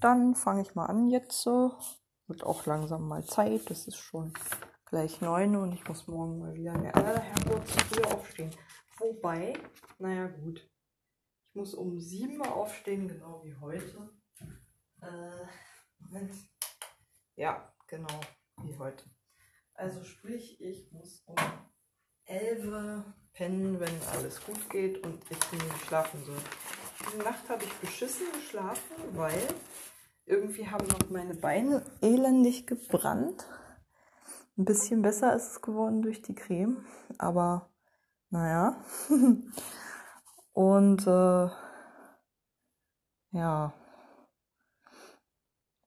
dann fange ich mal an jetzt. So. Wird auch langsam mal Zeit. Es ist schon gleich neun und ich muss morgen mal wieder in der aller Herrgott zu früh aufstehen. Wobei, naja gut, ich muss um sieben Uhr aufstehen, genau wie heute. Äh, Moment. Ja, genau wie heute. Also sprich, ich muss um 11 Uhr pennen, wenn alles gut geht und ich nicht schlafen soll. Diese Nacht habe ich beschissen geschlafen, weil irgendwie haben noch meine Beine elendig gebrannt. Ein bisschen besser ist es geworden durch die Creme, aber naja. und äh, ja,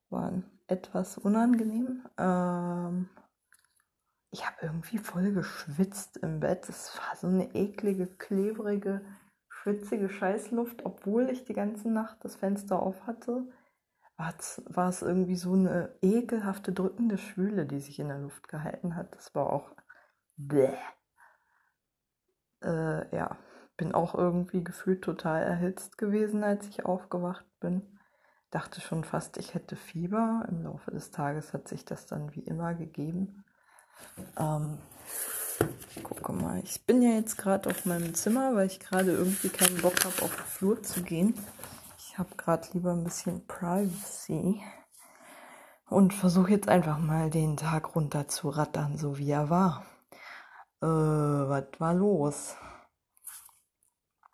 war etwas unangenehm. Ähm, ich habe irgendwie voll geschwitzt im Bett. Es war so eine eklige, klebrige, schwitzige Scheißluft, obwohl ich die ganze Nacht das Fenster auf hatte. War es irgendwie so eine ekelhafte, drückende Schwüle, die sich in der Luft gehalten hat. Das war auch. Bläh. Äh, ja, bin auch irgendwie gefühlt total erhitzt gewesen, als ich aufgewacht bin. Dachte schon fast, ich hätte Fieber. Im Laufe des Tages hat sich das dann wie immer gegeben. Ähm, gucke mal, ich bin ja jetzt gerade auf meinem Zimmer, weil ich gerade irgendwie keinen Bock habe, auf den Flur zu gehen. Habe gerade lieber ein bisschen Privacy und versuche jetzt einfach mal den Tag runter zu rattern, so wie er war. Äh, was war los?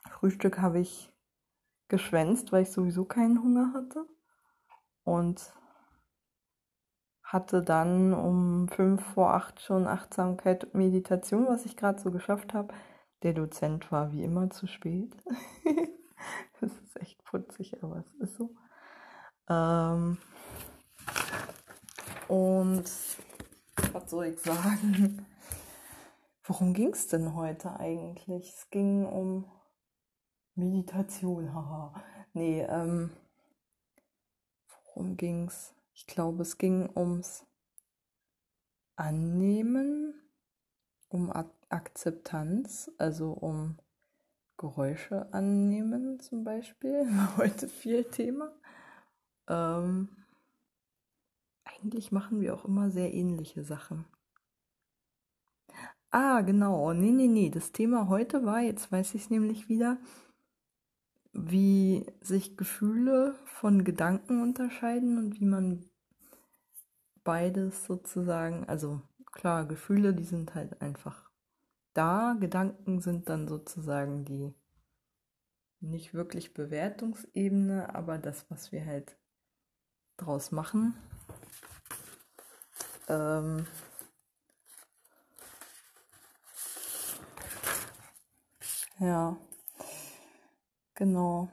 Frühstück habe ich geschwänzt, weil ich sowieso keinen Hunger hatte. Und hatte dann um fünf vor acht schon Achtsamkeit und Meditation, was ich gerade so geschafft habe. Der Dozent war wie immer zu spät. das echt putzig, aber es ist so. Ähm und was soll ich sagen? Worum ging es denn heute eigentlich? Es ging um Meditation, haha. nee, ähm, worum ging's? Ich glaube, es ging ums Annehmen, um Ak Akzeptanz, also um Geräusche annehmen zum Beispiel. Heute viel Thema. Ähm, eigentlich machen wir auch immer sehr ähnliche Sachen. Ah, genau. Nee, nee, nee. Das Thema heute war, jetzt weiß ich es nämlich wieder, wie sich Gefühle von Gedanken unterscheiden und wie man beides sozusagen, also klar, Gefühle, die sind halt einfach da, Gedanken sind dann sozusagen die nicht wirklich Bewertungsebene, aber das, was wir halt draus machen. Ähm ja. Genau.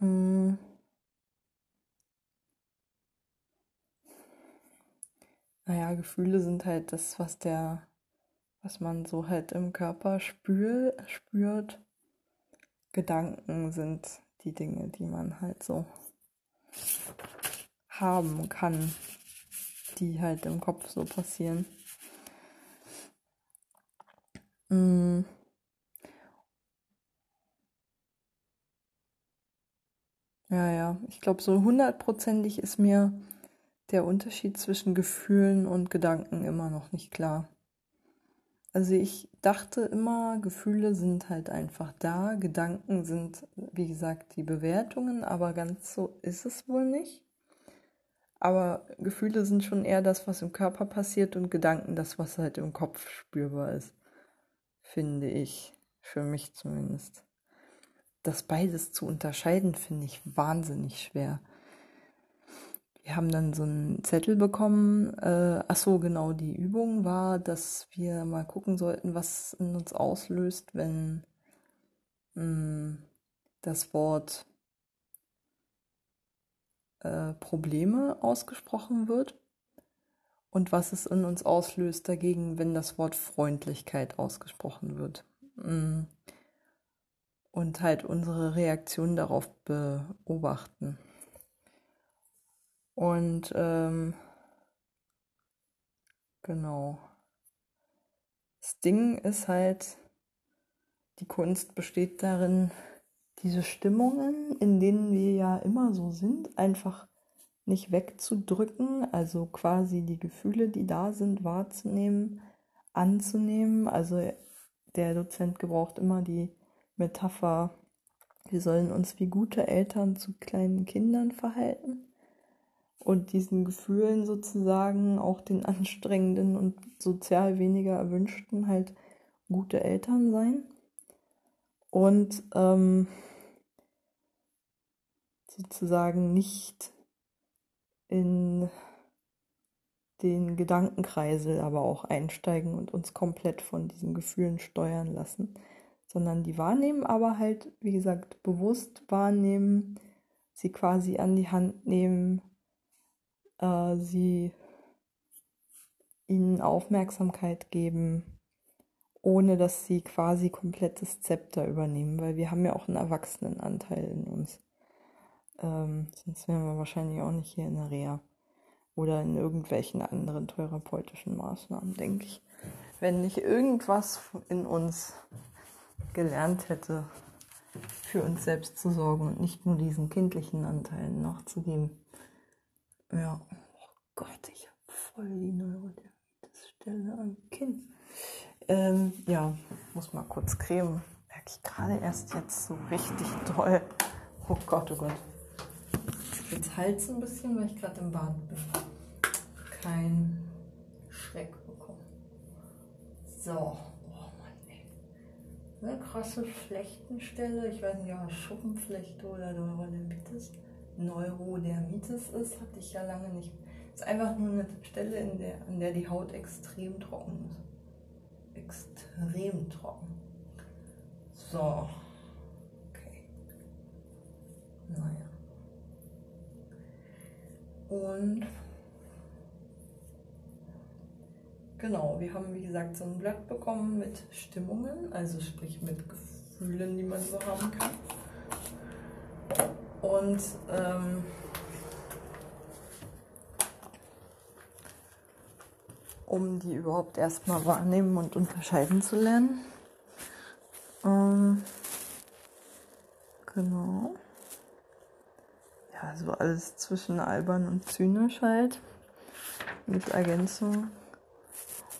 Mm. Naja, Gefühle sind halt das, was der, was man so halt im Körper spür, spürt. Gedanken sind die Dinge, die man halt so haben kann, die halt im Kopf so passieren. Mm. Ja, ja, ich glaube, so hundertprozentig ist mir der Unterschied zwischen Gefühlen und Gedanken immer noch nicht klar. Also ich dachte immer, Gefühle sind halt einfach da, Gedanken sind, wie gesagt, die Bewertungen, aber ganz so ist es wohl nicht. Aber Gefühle sind schon eher das, was im Körper passiert und Gedanken das, was halt im Kopf spürbar ist finde ich, für mich zumindest. Das beides zu unterscheiden, finde ich wahnsinnig schwer. Wir haben dann so einen Zettel bekommen. Äh, ach so, genau, die Übung war, dass wir mal gucken sollten, was in uns auslöst, wenn mh, hm, das Wort äh, Probleme ausgesprochen wird und was es in uns auslöst dagegen, wenn das Wort Freundlichkeit ausgesprochen wird. Mm. Und halt unsere Reaktion darauf beobachten. Und ähm, genau. Das Ding ist halt, die Kunst besteht darin, diese Stimmungen, in denen wir ja immer so sind, einfach nicht wegzudrücken, also quasi die Gefühle, die da sind, wahrzunehmen, anzunehmen. Also der Dozent gebraucht immer die Metapher, wir sollen uns wie gute Eltern zu kleinen Kindern verhalten und diesen Gefühlen sozusagen, auch den anstrengenden und sozial weniger erwünschten, halt gute Eltern sein. Und ähm, sozusagen nicht in den Gedankenkreisel aber auch einsteigen und uns komplett von diesen Gefühlen steuern lassen, sondern die wahrnehmen, aber halt, wie gesagt, bewusst wahrnehmen, sie quasi an die Hand nehmen, äh, sie ihnen Aufmerksamkeit geben, ohne dass sie quasi komplettes Zepter übernehmen, weil wir haben ja auch einen Erwachsenenanteil in uns. Ähm, sonst wären wir wahrscheinlich auch nicht hier in der Reha oder in irgendwelchen anderen therapeutischen Maßnahmen, denke ich. Wenn nicht irgendwas in uns gelernt hätte, für uns selbst zu sorgen und nicht nur diesen kindlichen Anteilen nachzugeben. Ja, oh Gott, ich habe voll die Neurodermitis-Stelle am Kinn. Ähm, ja, muss mal kurz cremen. Merke ich gerade erst jetzt so richtig toll. Oh Gott, oh Gott jetzt Hals ein bisschen, weil ich gerade im Bad bin. Kein Schreck bekommen. So. Oh Mann, ey. Eine krasse Flechtenstelle. Ich weiß nicht, ob Schuppenflechte oder Neurodermitis. Neurodermitis ist, hatte ich ja lange nicht. Ist einfach nur eine Stelle, in der, an der die Haut extrem trocken ist. Extrem trocken. So. Okay. Naja. Und genau, wir haben wie gesagt so ein Blatt bekommen mit Stimmungen, also sprich mit Gefühlen, die man so haben kann. Und ähm, um die überhaupt erstmal wahrnehmen und unterscheiden zu lernen. Ähm, genau. Ja, so alles zwischen albern und zynisch halt. Mit Ergänzung.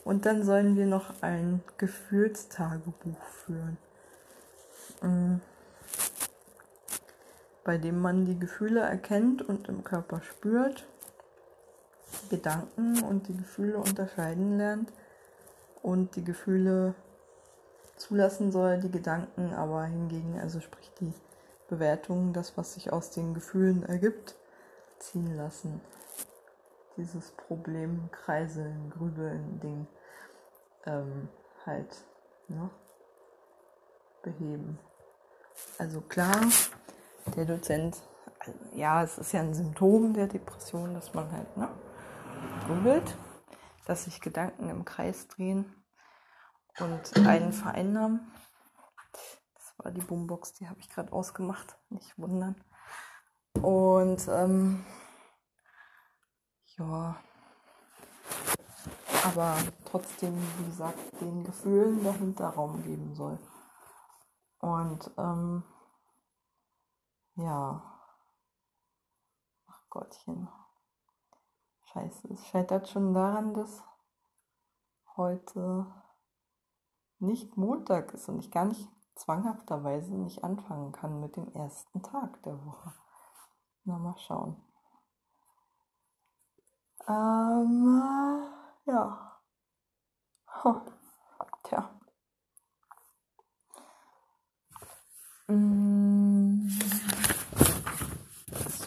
Und dann sollen wir noch ein Gefühlstagebuch führen. Mm. Bei dem man die Gefühle erkennt und im Körper spürt, Gedanken und die Gefühle unterscheiden lernt und die Gefühle zulassen soll, die Gedanken aber hingegen, also sprich die Bewertungen, das, was sich aus den Gefühlen ergibt, ziehen lassen. Dieses Problem, Kreiseln, Grübeln, Ding ähm, halt ne, beheben. Also klar, der Dozent, also ja, es ist ja ein Symptom der Depression, dass man halt ne, grübelt, dass sich Gedanken im Kreis drehen und einen vereinnahmen war die Boombox, die habe ich gerade ausgemacht, nicht wundern. Und ähm, ja, aber trotzdem, wie gesagt, den Gefühlen dahinter Raum geben soll. Und ähm, ja, ach Gottchen, scheiße, es scheitert schon daran, dass heute nicht Montag ist und ich gar nicht zwanghafterweise nicht anfangen kann mit dem ersten Tag der Woche. Na, mal schauen. Ähm, ja. Huh. Tja. Mm.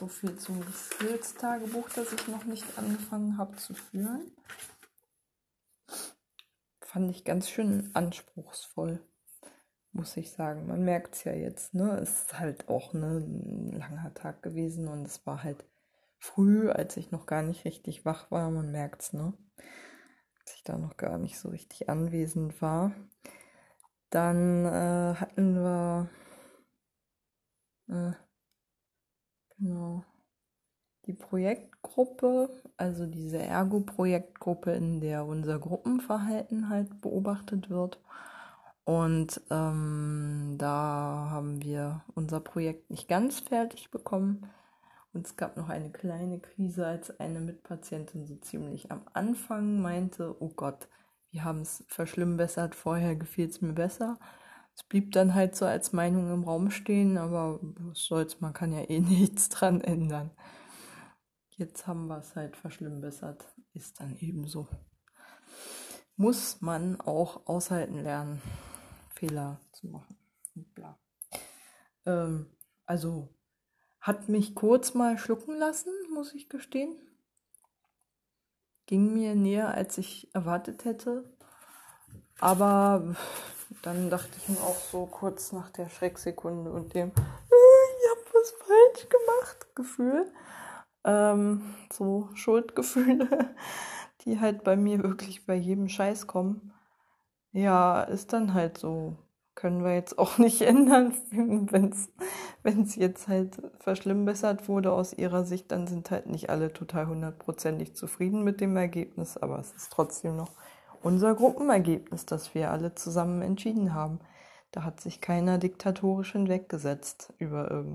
So viel zum Gefühlstagebuch, das ich noch nicht angefangen habe zu führen. Fand ich ganz schön anspruchsvoll muss ich sagen. Man merkt es ja jetzt, ne? Es ist halt auch ne, ein langer Tag gewesen und es war halt früh, als ich noch gar nicht richtig wach war. Man merkt es, ne? Als ich da noch gar nicht so richtig anwesend war. Dann äh, hatten wir äh, genau die Projektgruppe, also diese Ergo-Projektgruppe, in der unser Gruppenverhalten halt beobachtet wird. Und ähm, da haben wir unser Projekt nicht ganz fertig bekommen. Und es gab noch eine kleine Krise, als eine Mitpatientin so ziemlich am Anfang meinte, oh Gott, wir haben es verschlimmbessert, vorher gefiel es mir besser. Es blieb dann halt so als Meinung im Raum stehen, aber was soll's, man kann ja eh nichts dran ändern. Jetzt haben wir es halt verschlimmbessert, ist dann eben so. Muss man auch aushalten lernen, Fehler zu machen. Bla. Ähm, also hat mich kurz mal schlucken lassen, muss ich gestehen. Ging mir näher, als ich erwartet hätte. Aber dann dachte ich mir auch so kurz nach der Schrecksekunde und dem, ich habe was falsch gemacht, Gefühl. Ähm, so Schuldgefühle, die halt bei mir wirklich bei jedem Scheiß kommen. Ja, ist dann halt so. Können wir jetzt auch nicht ändern, wenn es jetzt halt verschlimmbessert wurde aus ihrer Sicht, dann sind halt nicht alle total hundertprozentig zufrieden mit dem Ergebnis, aber es ist trotzdem noch unser Gruppenergebnis, das wir alle zusammen entschieden haben. Da hat sich keiner diktatorisch hinweggesetzt über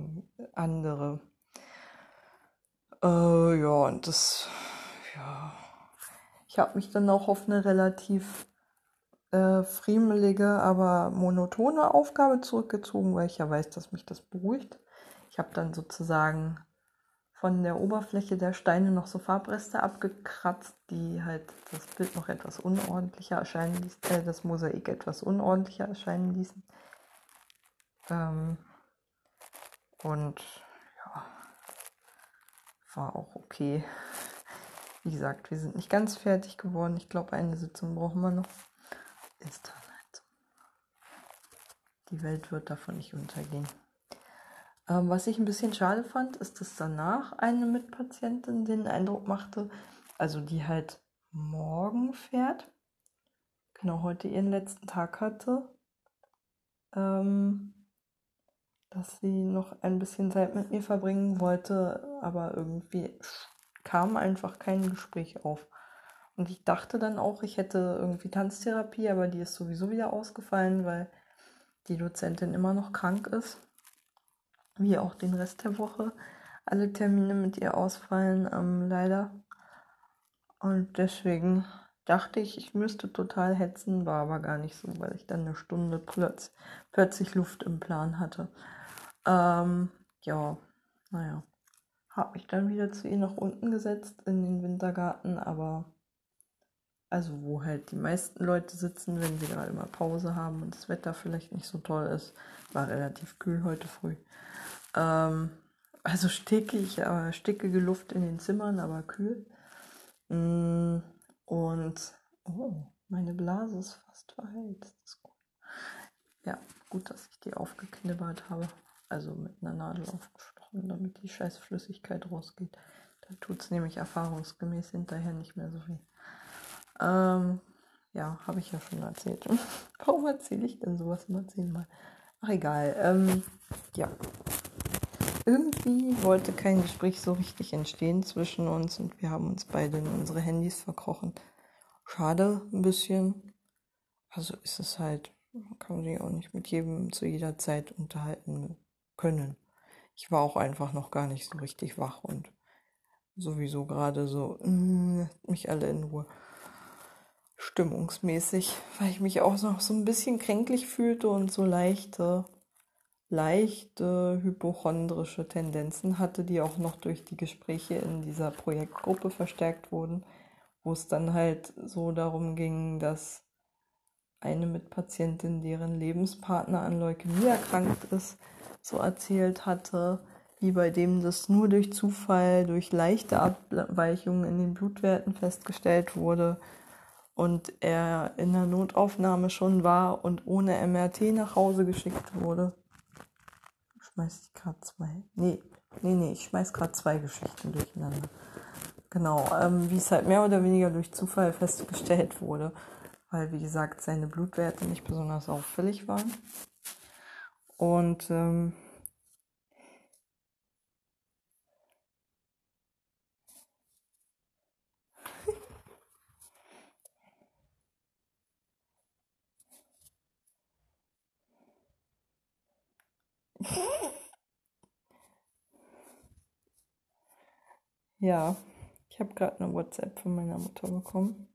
andere. Äh, ja, und das, ja. Ich habe mich dann auch auf eine relativ äh, friemelige, aber monotone Aufgabe zurückgezogen, weil ich ja weiß, dass mich das beruhigt. Ich habe dann sozusagen von der Oberfläche der Steine noch so Farbreste abgekratzt, die halt das Bild noch etwas unordentlicher erscheinen ließen, äh, das Mosaik etwas unordentlicher erscheinen ließen. Ähm, und ja, war auch okay. Wie gesagt, wir sind nicht ganz fertig geworden. Ich glaube, eine Sitzung brauchen wir noch. Ist dann halt so. Die Welt wird davon nicht untergehen. Ähm, was ich ein bisschen schade fand, ist, dass danach eine Mitpatientin den Eindruck machte, also die halt morgen fährt, genau heute ihren letzten Tag hatte, ähm, dass sie noch ein bisschen Zeit mit mir verbringen wollte, aber irgendwie kam einfach kein Gespräch auf. Und ich dachte dann auch, ich hätte irgendwie Tanztherapie, aber die ist sowieso wieder ausgefallen, weil die Dozentin immer noch krank ist wie auch den Rest der Woche, alle Termine mit ihr ausfallen, ähm, leider. Und deswegen dachte ich, ich müsste total hetzen, war aber gar nicht so, weil ich dann eine Stunde plötz plötzlich Luft im Plan hatte. Ähm, ja, naja. Habe mich dann wieder zu ihr nach unten gesetzt in den Wintergarten, aber also wo halt die meisten Leute sitzen, wenn sie gerade mal Pause haben und das Wetter vielleicht nicht so toll ist. War relativ kühl heute früh. Ähm, also stickig, aber stickige Luft in den Zimmern, aber kühl. Mm, und oh, meine Blase ist fast gut. Ja, gut, dass ich die aufgeknibbert habe. Also mit einer Nadel aufgestochen, damit die scheiß Flüssigkeit rausgeht. Da tut es nämlich erfahrungsgemäß hinterher nicht mehr so weh. Ähm, ja, habe ich ja schon erzählt. Warum erzähle ich denn sowas immer zehnmal? Ach egal. Ähm, ja irgendwie wollte kein Gespräch so richtig entstehen zwischen uns und wir haben uns beide in unsere Handys verkrochen. Schade ein bisschen. Also ist es halt, man kann sich auch nicht mit jedem zu jeder Zeit unterhalten können. Ich war auch einfach noch gar nicht so richtig wach und sowieso gerade so, mh, mich alle in Ruhe. Stimmungsmäßig, weil ich mich auch noch so ein bisschen kränklich fühlte und so leichte leichte hypochondrische Tendenzen hatte, die auch noch durch die Gespräche in dieser Projektgruppe verstärkt wurden, wo es dann halt so darum ging, dass eine Mitpatientin, deren Lebenspartner an Leukämie erkrankt ist, so erzählt hatte, wie bei dem das nur durch Zufall, durch leichte Abweichungen in den Blutwerten festgestellt wurde und er in der Notaufnahme schon war und ohne MRT nach Hause geschickt wurde schmeiß ich gerade zwei. Nee, nee, nee, ich schmeiß gerade zwei Geschichten durcheinander. Genau, ähm, wie es halt mehr oder weniger durch Zufall festgestellt wurde, weil wie gesagt seine Blutwerte nicht besonders auffällig waren. Und ähm, Ja, ich habe gerade eine WhatsApp von meiner Mutter bekommen.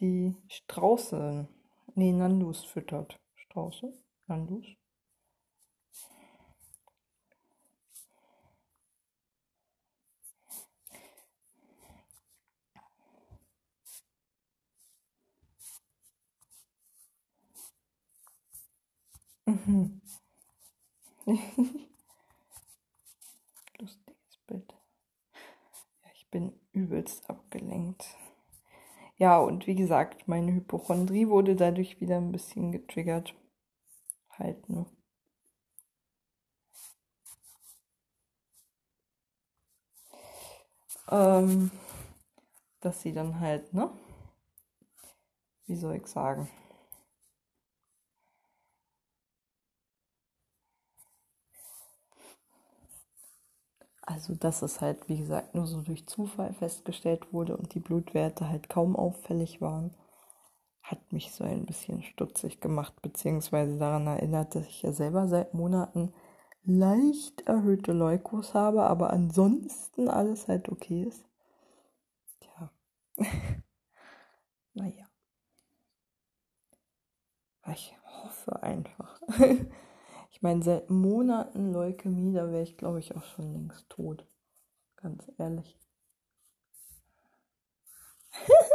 Die Strauße, nee, Nandus füttert. Strauße? Nandus? Mhm. Lustiges Bild. Ja, ich bin übelst abgelenkt. Ja, und wie gesagt, meine Hypochondrie wurde dadurch wieder ein bisschen getriggert. Halt, ne? Ähm, dass sie dann halt, ne? Wie soll ich sagen? Also, dass es halt, wie gesagt, nur so durch Zufall festgestellt wurde und die Blutwerte halt kaum auffällig waren, hat mich so ein bisschen stutzig gemacht, beziehungsweise daran erinnert, dass ich ja selber seit Monaten leicht erhöhte Leukos habe, aber ansonsten alles halt okay ist. Tja. naja. Ich hoffe einfach. Ich meine, seit Monaten Leukämie, da wäre ich, glaube ich, auch schon längst tot. Ganz ehrlich.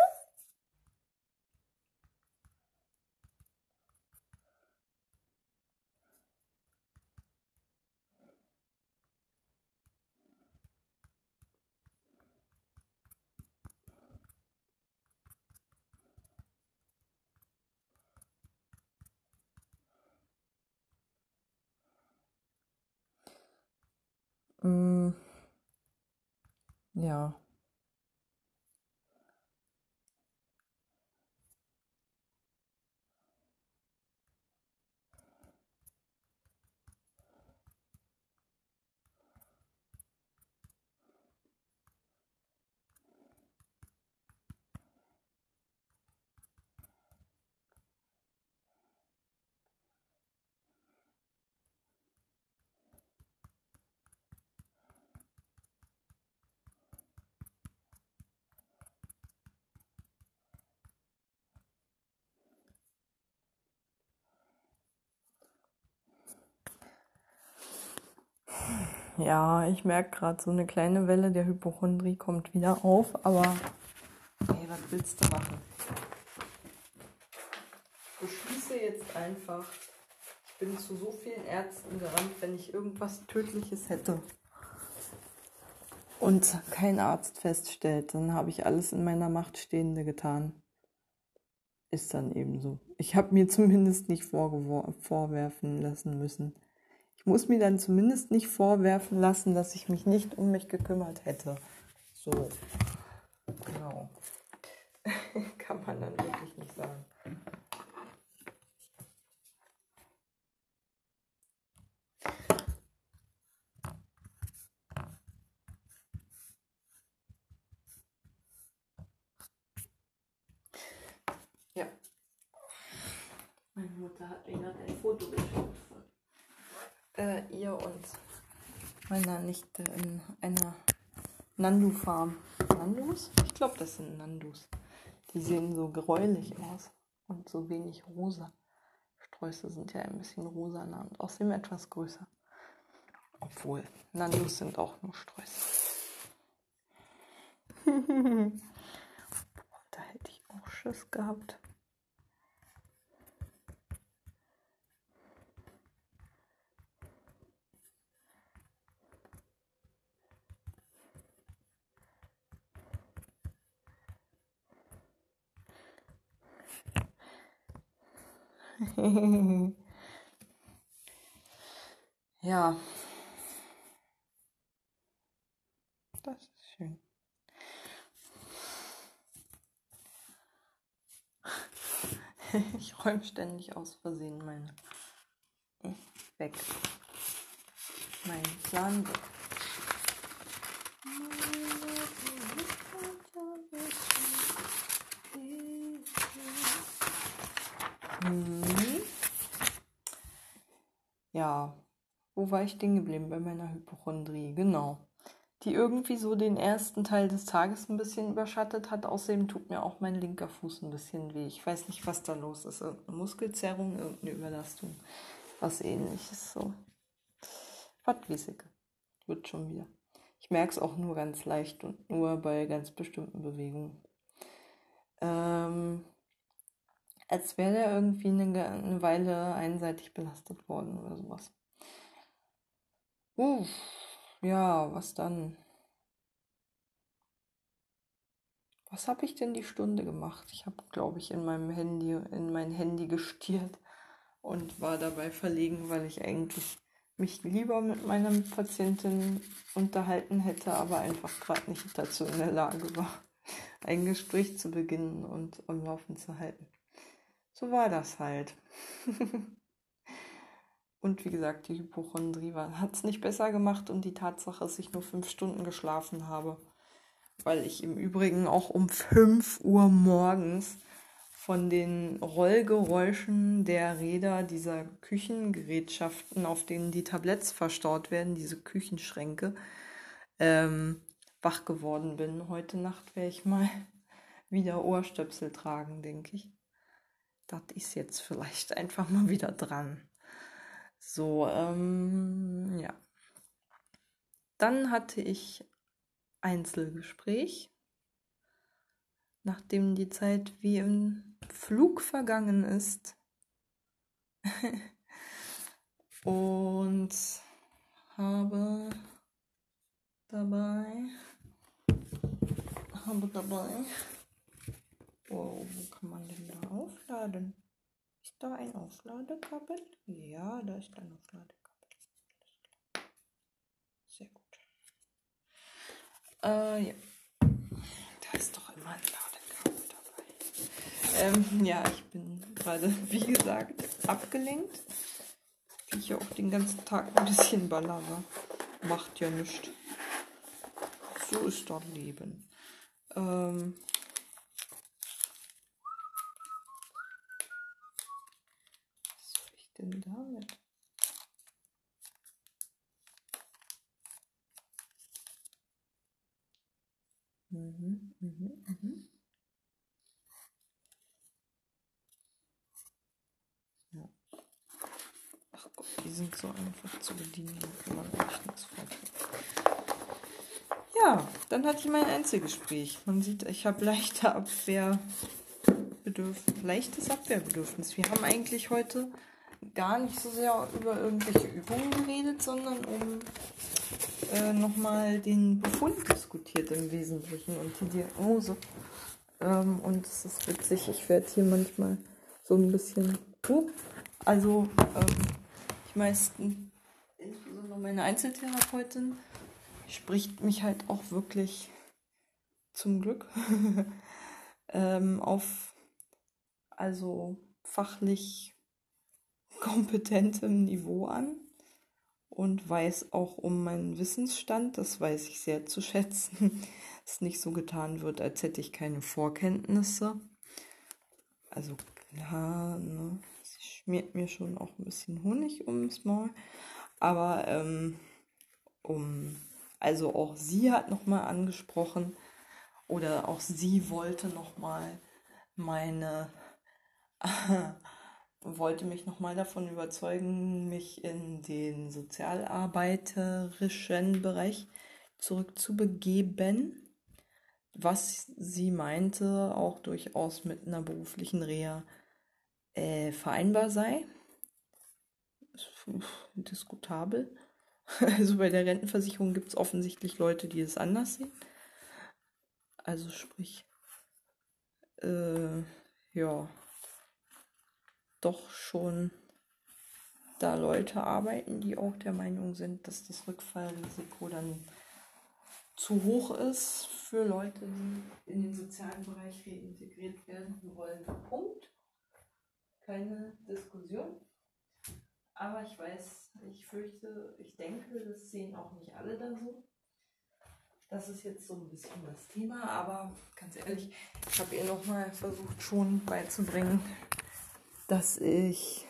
Mm, ja. Ja, ich merke gerade, so eine kleine Welle der Hypochondrie kommt wieder auf, aber hey, was willst du machen? Ich beschließe jetzt einfach, ich bin zu so vielen Ärzten gerannt, wenn ich irgendwas Tödliches hätte und kein Arzt feststellt, dann habe ich alles in meiner Macht Stehende getan. Ist dann eben so. Ich habe mir zumindest nicht vorwerfen lassen müssen. Ich muss mir dann zumindest nicht vorwerfen lassen, dass ich mich nicht um mich gekümmert hätte. So. Genau. Kann man dann wirklich nicht sagen. Ja. Meine Mutter hat mir gerade ein Foto geschickt äh, ihr und meiner Nichte in einer Nandu-Farm. Nandus? Ich glaube, das sind Nandus. Die sehen so gräulich aus und so wenig rosa. Sträuße sind ja ein bisschen rosaner und außerdem etwas größer. Obwohl, Nandus sind auch nur Sträuße. da hätte ich auch Schiss gehabt. ja. Das ist schön. Ich räume ständig aus Versehen meine weg. Mein Plan weg. Mhm. Ja, Wo war ich stehen geblieben bei meiner Hypochondrie? Genau. Die irgendwie so den ersten Teil des Tages ein bisschen überschattet hat. Außerdem tut mir auch mein linker Fuß ein bisschen weh. Ich weiß nicht, was da los ist. Irgendeine Muskelzerrung, irgendeine Überlastung. Was ähnliches. So. Was wissig. Wird schon wieder. Ich merke es auch nur ganz leicht und nur bei ganz bestimmten Bewegungen. Ähm, als wäre der irgendwie eine, eine Weile einseitig belastet worden oder sowas. Uff, ja, was dann? Was habe ich denn die Stunde gemacht? Ich habe, glaube ich, in meinem Handy, in mein Handy gestiert und war dabei verlegen, weil ich eigentlich mich lieber mit meiner Patientin unterhalten hätte, aber einfach gerade nicht dazu in der Lage war, ein Gespräch zu beginnen und am Laufen zu halten. So war das halt. Und wie gesagt, die Hypochondrie hat es nicht besser gemacht und die Tatsache, dass ich nur fünf Stunden geschlafen habe, weil ich im Übrigen auch um 5 Uhr morgens von den Rollgeräuschen der Räder dieser Küchengerätschaften, auf denen die Tabletts verstaut werden, diese Küchenschränke, ähm, wach geworden bin. Heute Nacht werde ich mal wieder Ohrstöpsel tragen, denke ich. Das ist jetzt vielleicht einfach mal wieder dran. So, ähm, ja. Dann hatte ich Einzelgespräch, nachdem die Zeit wie im Flug vergangen ist. Und habe dabei, habe dabei, oh, wo kann man denn da aufladen? Ist da ein Aufladekabel? Ja, da ist ein Aufladekabel. Sehr gut. Äh, ja. Da ist doch immer ein Ladekabel dabei. Ähm, ja, ich bin gerade, wie gesagt, abgelenkt. Wie ich ja auch den ganzen Tag ein bisschen ballere. Macht ja nichts. So ist das Leben. Ähm, denn damit? Mhm, mhm, mhm. Ja. Ach Gott, die sind so einfach zu bedienen, kann man echt nichts falsch Ja, dann hatte ich mein Einzelgespräch. Man sieht, ich habe leichte Abwehrbedürfnis, leichtes Abwehrbedürfnis. Wir haben eigentlich heute gar nicht so sehr über irgendwelche Übungen geredet, sondern um äh, nochmal den Befund diskutiert im Wesentlichen und die Diagnose. Ähm, und es ist witzig, ich werde hier manchmal so ein bisschen, also ähm, ich meisten, insbesondere meine Einzeltherapeutin, spricht mich halt auch wirklich zum Glück ähm, auf also fachlich kompetentem Niveau an und weiß auch um meinen Wissensstand. Das weiß ich sehr zu schätzen, dass nicht so getan wird, als hätte ich keine Vorkenntnisse. Also klar, ne, sie schmiert mir schon auch ein bisschen Honig ums Maul. Aber ähm, um, also auch sie hat nochmal angesprochen oder auch sie wollte nochmal meine wollte mich nochmal davon überzeugen, mich in den sozialarbeiterischen Bereich zurückzubegeben, was sie meinte, auch durchaus mit einer beruflichen Reha äh, vereinbar sei. Diskutabel. Also bei der Rentenversicherung gibt es offensichtlich Leute, die es anders sehen. Also sprich, äh, ja, doch schon da Leute arbeiten, die auch der Meinung sind, dass das Rückfallrisiko dann zu hoch ist für Leute, die in den sozialen Bereich reintegriert werden wollen. Punkt. Keine Diskussion. Aber ich weiß, ich fürchte, ich denke, das sehen auch nicht alle dann so. Das ist jetzt so ein bisschen das Thema, aber ganz ehrlich, ich habe ihr nochmal versucht schon beizubringen, dass ich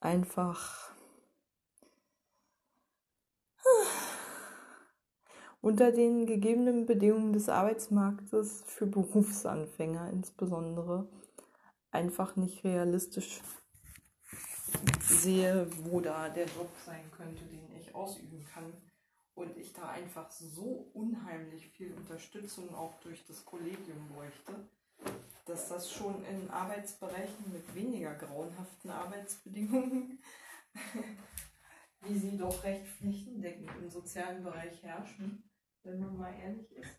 einfach unter den gegebenen Bedingungen des Arbeitsmarktes für Berufsanfänger insbesondere einfach nicht realistisch sehe, wo da der Job sein könnte, den ich ausüben kann. Und ich da einfach so unheimlich viel Unterstützung auch durch das Kollegium bräuchte, dass das schon in Arbeitsbereichen mit weniger grauenhaften Arbeitsbedingungen, wie sie doch recht flächendeckend im sozialen Bereich herrschen, wenn man mal ehrlich ist.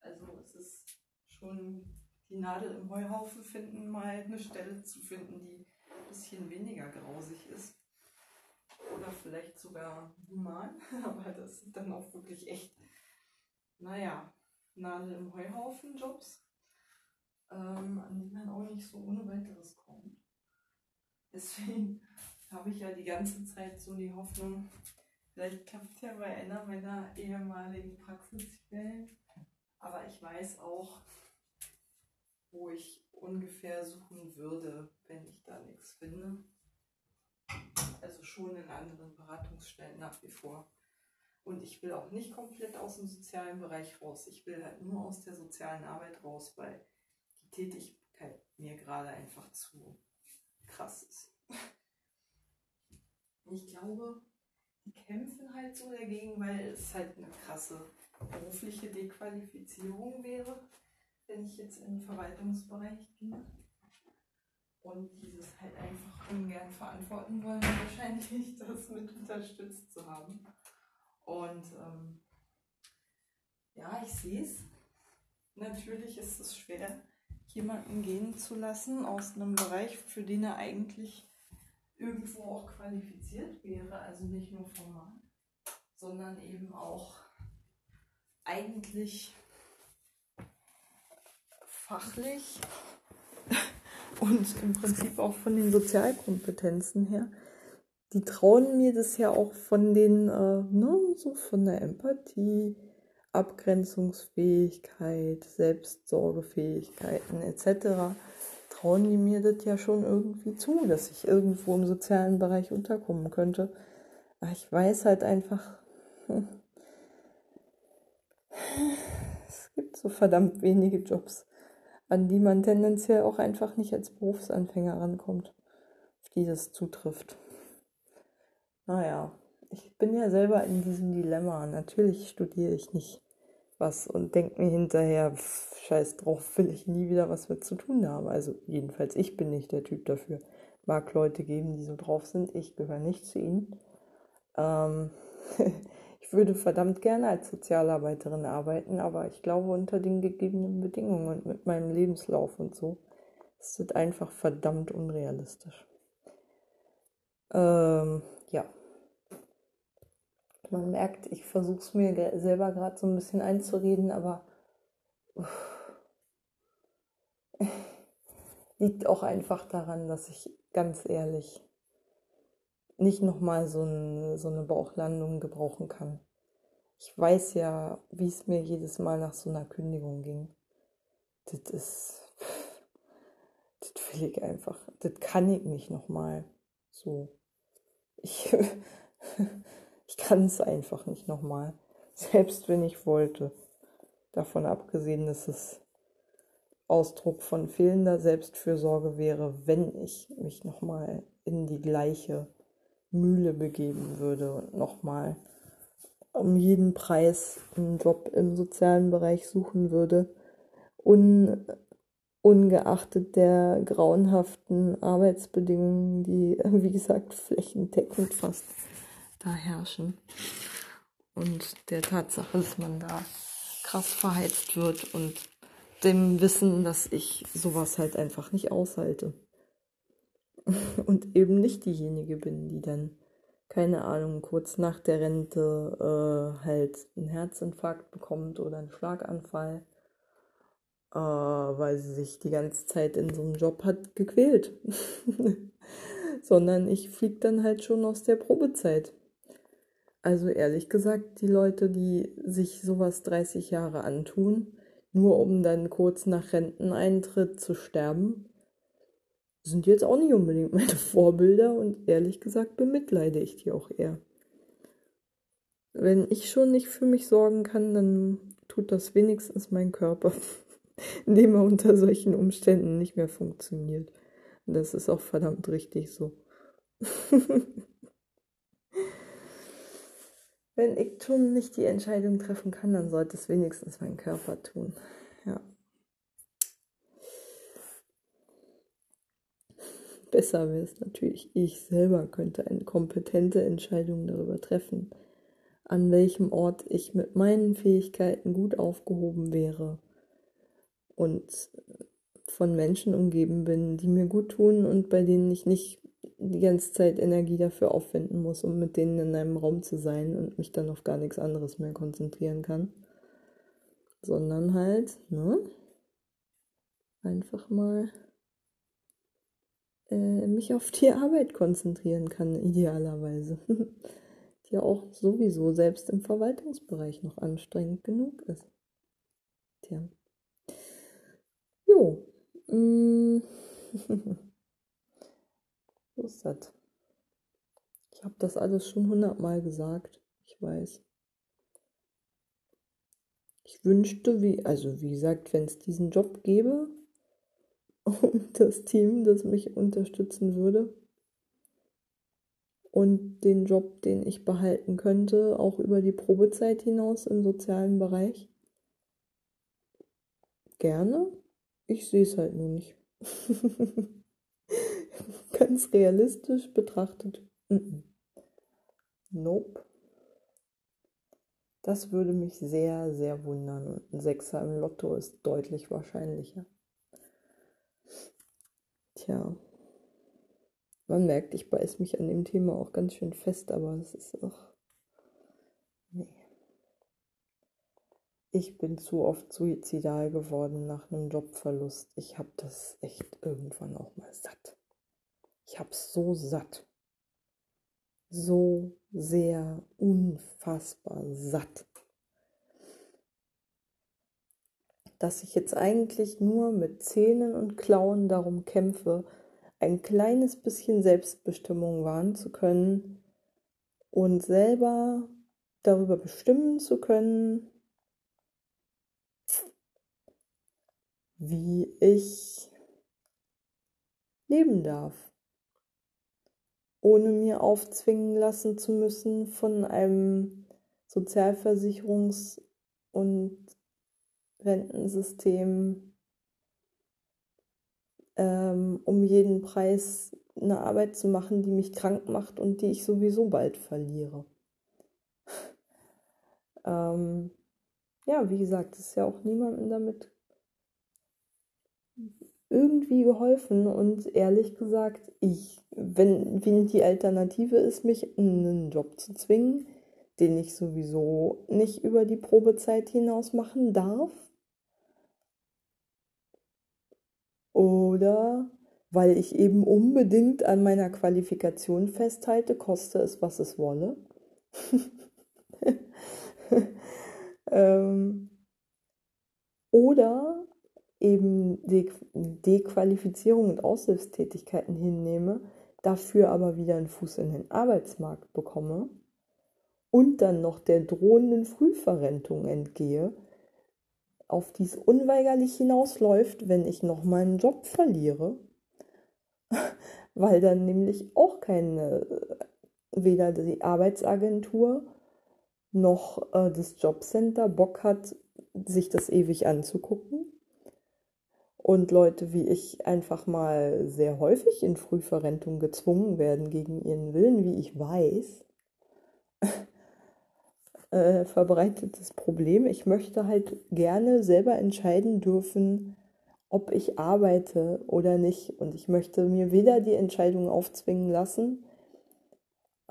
Also es ist schon die Nadel im Heuhaufen finden, mal eine Stelle zu finden, die ein bisschen weniger grausig ist. Oder vielleicht sogar human, aber das sind dann auch wirklich echt, naja, Nadel im Heuhaufen Jobs, ähm, an die man auch nicht so ohne weiteres kommt. Deswegen habe ich ja die ganze Zeit so die Hoffnung, vielleicht klappt ja bei einer meiner ehemaligen Praxisstellen. Aber ich weiß auch, wo ich ungefähr suchen würde, wenn ich da nichts finde. Also schon in anderen Beratungsstellen nach wie vor. Und ich will auch nicht komplett aus dem sozialen Bereich raus. Ich will halt nur aus der sozialen Arbeit raus, weil Tätigkeit mir gerade einfach zu krass ist. Ich glaube, die kämpfen halt so dagegen, weil es halt eine krasse berufliche Dequalifizierung wäre wenn ich jetzt in den Verwaltungsbereich ginge und dieses halt einfach ungern verantworten wollen, wahrscheinlich das mit unterstützt zu haben. Und ähm, ja, ich sehe es. Natürlich ist es schwer, jemanden gehen zu lassen aus einem Bereich, für den er eigentlich irgendwo auch qualifiziert wäre, also nicht nur formal, sondern eben auch eigentlich fachlich und im Prinzip auch von den Sozialkompetenzen her. Die trauen mir das ja auch von den, äh, ne, so von der Empathie, Abgrenzungsfähigkeit, Selbstsorgefähigkeiten etc. trauen die mir das ja schon irgendwie zu, dass ich irgendwo im sozialen Bereich unterkommen könnte. Aber ich weiß halt einfach, hm, es gibt so verdammt wenige Jobs, an die man tendenziell auch einfach nicht als Berufsanfänger rankommt, auf die das zutrifft. Naja, ich bin ja selber in diesem Dilemma. Natürlich studiere ich nicht was und denke mir hinterher, pff, scheiß drauf, will ich nie wieder was mit zu tun haben. Also jedenfalls, ich bin nicht der Typ dafür. Mag Leute geben, die so drauf sind. Ich gehöre nicht zu ihnen. Ähm, Ich würde verdammt gerne als Sozialarbeiterin arbeiten, aber ich glaube unter den gegebenen Bedingungen und mit meinem Lebenslauf und so ist es einfach verdammt unrealistisch. Ähm, ja. Man merkt, ich versuche es mir selber gerade so ein bisschen einzureden, aber liegt auch einfach daran, dass ich ganz ehrlich nicht nochmal so, ein, so eine Bauchlandung gebrauchen kann. Ich weiß ja, wie es mir jedes Mal nach so einer Kündigung ging. Das ist, das will ich einfach, das kann ich nicht nochmal so. Ich, ich kann es einfach nicht nochmal, selbst wenn ich wollte. Davon abgesehen, dass es Ausdruck von fehlender Selbstfürsorge wäre, wenn ich mich nochmal in die gleiche Mühle begeben würde und nochmal um jeden Preis einen Job im sozialen Bereich suchen würde, un, ungeachtet der grauenhaften Arbeitsbedingungen, die, wie gesagt, flächendeckend fast da herrschen. Und der Tatsache, dass man da krass verheizt wird und dem Wissen, dass ich sowas halt einfach nicht aushalte. und eben nicht diejenige bin, die dann, keine Ahnung, kurz nach der Rente äh, halt einen Herzinfarkt bekommt oder einen Schlaganfall, äh, weil sie sich die ganze Zeit in so einem Job hat gequält. Sondern ich fliege dann halt schon aus der Probezeit. Also ehrlich gesagt, die Leute, die sich sowas 30 Jahre antun, nur um dann kurz nach Renteneintritt zu sterben, sind jetzt auch nicht unbedingt meine Vorbilder und ehrlich gesagt bemitleide ich die auch eher. wenn ich schon nicht für mich sorgen kann, dann tut das wenigstens mein Körper, indem er unter solchen Umständen nicht mehr funktioniert. Und das ist auch verdammt richtig so. wenn ich schon nicht die Entscheidung treffen kann, dann sollte es wenigstens mein Körper tun. Ja. Besser wäre es natürlich, ich selber könnte eine kompetente Entscheidung darüber treffen, an welchem Ort ich mit meinen Fähigkeiten gut aufgehoben wäre und von Menschen umgeben bin, die mir gut tun und bei denen ich nicht die ganze Zeit Energie dafür aufwenden muss, um mit denen in einem Raum zu sein und mich dann auf gar nichts anderes mehr konzentrieren kann. Sondern halt, ne? Einfach mal äh, mich auf die Arbeit konzentrieren kann, idealerweise. die ja auch sowieso selbst im Verwaltungsbereich noch anstrengend genug ist. Tja. Jo. Mm. so ist das. Ich habe das alles schon hundertmal gesagt. Ich weiß. Ich wünschte, wie, also wie gesagt, wenn es diesen Job gäbe, und das Team, das mich unterstützen würde. Und den Job, den ich behalten könnte, auch über die Probezeit hinaus im sozialen Bereich. Gerne. Ich sehe es halt nur nicht. Ganz realistisch betrachtet. Nope. Das würde mich sehr, sehr wundern. Und ein Sechser im Lotto ist deutlich wahrscheinlicher. Tja, man merkt, ich beiß mich an dem Thema auch ganz schön fest, aber es ist auch. Nee. Ich bin zu oft suizidal geworden nach einem Jobverlust. Ich habe das echt irgendwann auch mal satt. Ich hab's so satt. So sehr unfassbar satt. dass ich jetzt eigentlich nur mit Zähnen und Klauen darum kämpfe, ein kleines bisschen Selbstbestimmung wahren zu können und selber darüber bestimmen zu können, wie ich leben darf, ohne mir aufzwingen lassen zu müssen von einem Sozialversicherungs- und Rentensystem ähm, um jeden Preis eine Arbeit zu machen, die mich krank macht und die ich sowieso bald verliere. ähm, ja, wie gesagt, ist ja auch niemandem damit irgendwie geholfen und ehrlich gesagt, ich, wenn, wenn die Alternative ist, mich in einen Job zu zwingen, den ich sowieso nicht über die Probezeit hinaus machen darf, oder weil ich eben unbedingt an meiner Qualifikation festhalte, koste es, was es wolle. ähm, oder eben De Dequalifizierung und Aushilfstätigkeiten hinnehme, dafür aber wieder einen Fuß in den Arbeitsmarkt bekomme und dann noch der drohenden Frühverrentung entgehe, auf die es unweigerlich hinausläuft, wenn ich noch meinen Job verliere, weil dann nämlich auch keine, weder die Arbeitsagentur noch äh, das Jobcenter Bock hat, sich das ewig anzugucken. Und Leute wie ich einfach mal sehr häufig in Frühverrentung gezwungen werden gegen ihren Willen, wie ich weiß. äh, verbreitetes Problem. Ich möchte halt gerne selber entscheiden dürfen, ob ich arbeite oder nicht. Und ich möchte mir weder die Entscheidung aufzwingen lassen,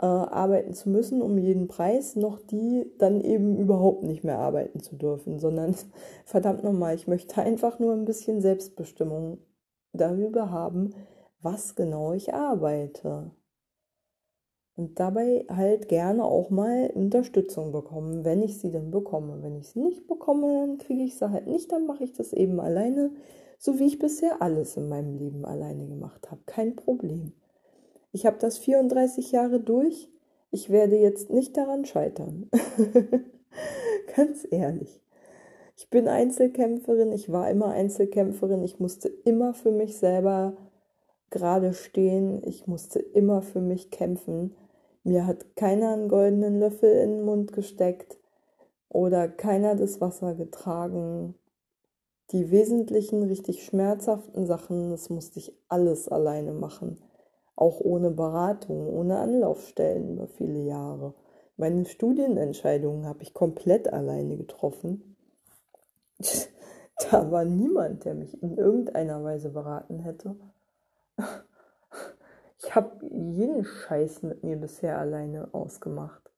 äh, arbeiten zu müssen um jeden Preis, noch die dann eben überhaupt nicht mehr arbeiten zu dürfen, sondern verdammt nochmal, ich möchte einfach nur ein bisschen Selbstbestimmung darüber haben, was genau ich arbeite. Und dabei halt gerne auch mal Unterstützung bekommen, wenn ich sie denn bekomme. Wenn ich sie nicht bekomme, dann kriege ich sie halt nicht, dann mache ich das eben alleine, so wie ich bisher alles in meinem Leben alleine gemacht habe. Kein Problem. Ich habe das 34 Jahre durch. ich werde jetzt nicht daran scheitern. Ganz ehrlich. Ich bin Einzelkämpferin, ich war immer Einzelkämpferin, ich musste immer für mich selber gerade stehen, ich musste immer für mich kämpfen. Mir hat keiner einen goldenen Löffel in den Mund gesteckt oder keiner das Wasser getragen. Die wesentlichen, richtig schmerzhaften Sachen, das musste ich alles alleine machen. Auch ohne Beratung, ohne Anlaufstellen über viele Jahre. Meine Studienentscheidungen habe ich komplett alleine getroffen. Da war niemand, der mich in irgendeiner Weise beraten hätte. Ich habe jeden Scheiß mit mir bisher alleine ausgemacht.